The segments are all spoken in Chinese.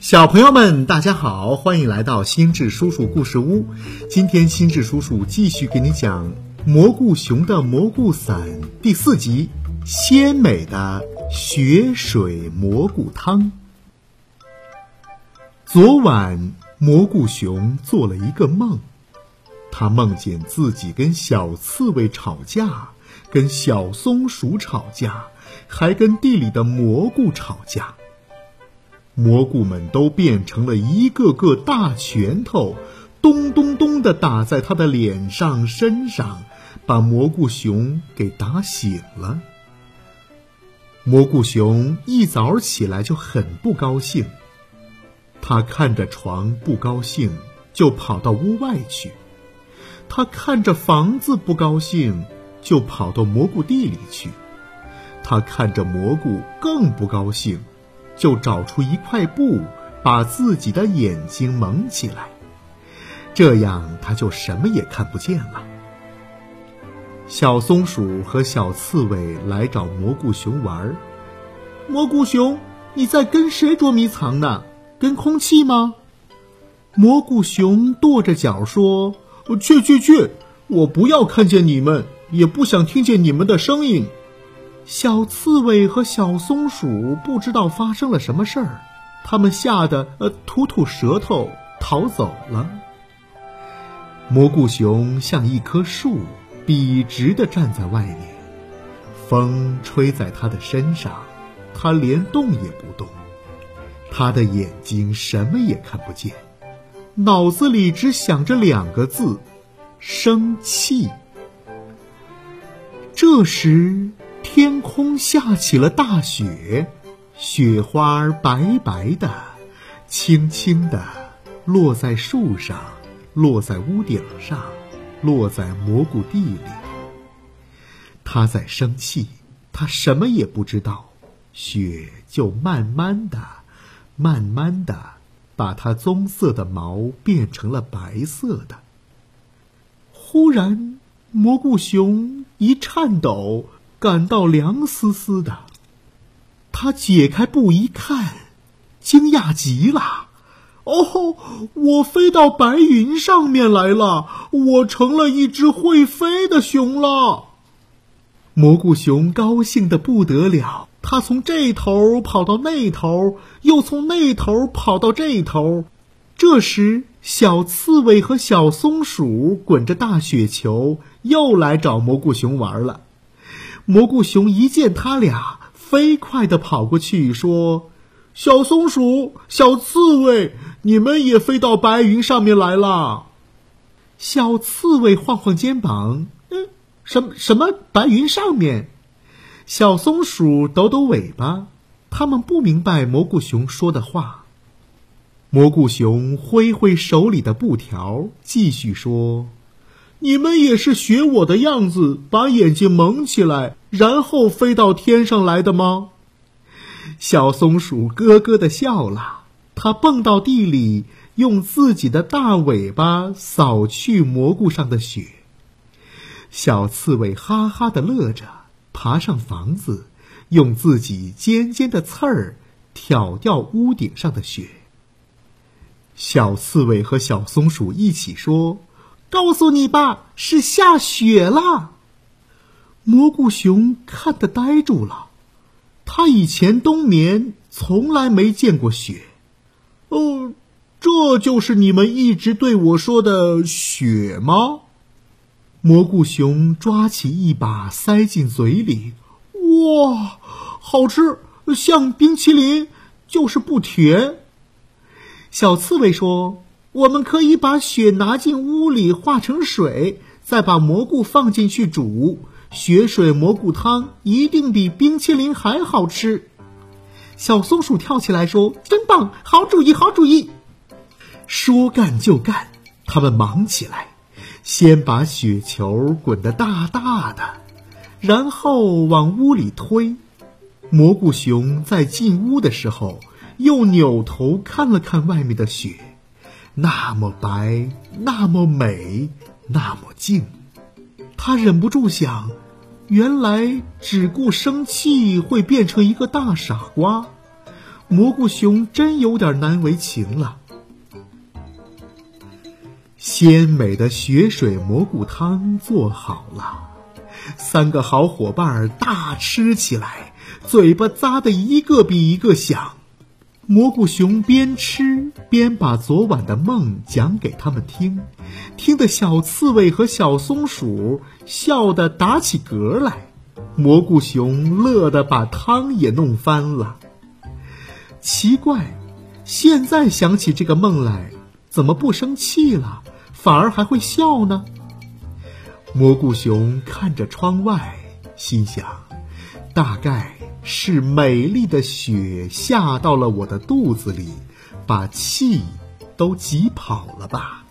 小朋友们，大家好，欢迎来到心智叔叔故事屋。今天心智叔叔继续给你讲《蘑菇熊的蘑菇伞》第四集《鲜美的雪水蘑菇汤》。昨晚，蘑菇熊做了一个梦，他梦见自己跟小刺猬吵架，跟小松鼠吵架，还跟地里的蘑菇吵架。蘑菇们都变成了一个个大拳头，咚咚咚的打在他的脸上、身上，把蘑菇熊给打醒了。蘑菇熊一早起来就很不高兴，他看着床不高兴，就跑到屋外去；他看着房子不高兴，就跑到蘑菇地里去；他看着蘑菇更不高兴。就找出一块布，把自己的眼睛蒙起来，这样他就什么也看不见了。小松鼠和小刺猬来找蘑菇熊玩儿蘑菇熊，你在跟谁捉迷藏呢？跟空气吗？蘑菇熊跺着脚说：“去去去，我不要看见你们，也不想听见你们的声音。”小刺猬和小松鼠不知道发生了什么事儿，他们吓得呃吐吐舌头逃走了。蘑菇熊像一棵树，笔直的站在外面，风吹在他的身上，他连动也不动。他的眼睛什么也看不见，脑子里只想着两个字：生气。这时。天空下起了大雪，雪花白白的，轻轻的落在树上，落在屋顶上，落在蘑菇地里。他在生气，他什么也不知道，雪就慢慢的、慢慢的把它棕色的毛变成了白色的。忽然，蘑菇熊一颤抖。感到凉丝丝的，他解开布一看，惊讶极了。哦，我飞到白云上面来了，我成了一只会飞的熊了。蘑菇熊高兴的不得了，他从这头跑到那头，又从那头跑到这头。这时，小刺猬和小松鼠滚着大雪球又来找蘑菇熊玩了。蘑菇熊一见他俩，飞快地跑过去，说：“小松鼠、小刺猬，你们也飞到白云上面来了。”小刺猬晃晃肩膀：“嗯，什么什么白云上面？”小松鼠抖抖尾巴，他们不明白蘑菇熊说的话。蘑菇熊挥挥手里的布条，继续说。你们也是学我的样子，把眼睛蒙起来，然后飞到天上来的吗？小松鼠咯咯的笑了，它蹦到地里，用自己的大尾巴扫去蘑菇上的雪。小刺猬哈哈的乐着，爬上房子，用自己尖尖的刺儿挑掉屋顶上的雪。小刺猬和小松鼠一起说。告诉你吧，是下雪了。蘑菇熊看得呆住了，他以前冬眠从来没见过雪。哦，这就是你们一直对我说的雪吗？蘑菇熊抓起一把塞进嘴里，哇，好吃，像冰淇淋，就是不甜。小刺猬说。我们可以把雪拿进屋里化成水，再把蘑菇放进去煮，雪水蘑菇汤一定比冰淇淋还好吃。小松鼠跳起来说：“真棒，好主意，好主意！”说干就干，他们忙起来，先把雪球滚得大大的，然后往屋里推。蘑菇熊在进屋的时候，又扭头看了看外面的雪。那么白，那么美，那么静，他忍不住想：原来只顾生气会变成一个大傻瓜。蘑菇熊真有点难为情了。鲜美的雪水蘑菇汤做好了，三个好伙伴大吃起来，嘴巴咂的一个比一个响。蘑菇熊边吃边把昨晚的梦讲给他们听，听得小刺猬和小松鼠笑得打起嗝来，蘑菇熊乐得把汤也弄翻了。奇怪，现在想起这个梦来，怎么不生气了？反而还会笑呢。蘑菇熊看着窗外，心想：大概是美丽的雪下到了我的肚子里，把气都挤跑了吧。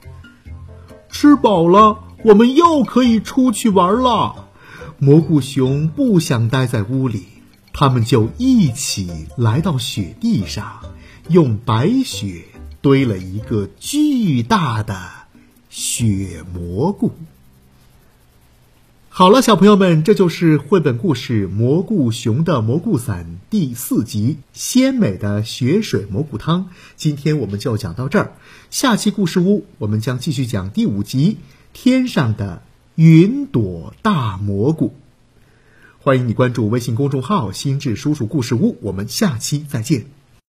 吃饱了，我们又可以出去玩了。蘑菇熊不想待在屋里，他们就一起来到雪地上，用白雪堆了一个巨大的。雪蘑菇。好了，小朋友们，这就是绘本故事《蘑菇熊的蘑菇伞》第四集——鲜美的雪水蘑菇汤。今天我们就讲到这儿，下期故事屋我们将继续讲第五集《天上的云朵大蘑菇》。欢迎你关注微信公众号“心智叔叔故事屋”，我们下期再见。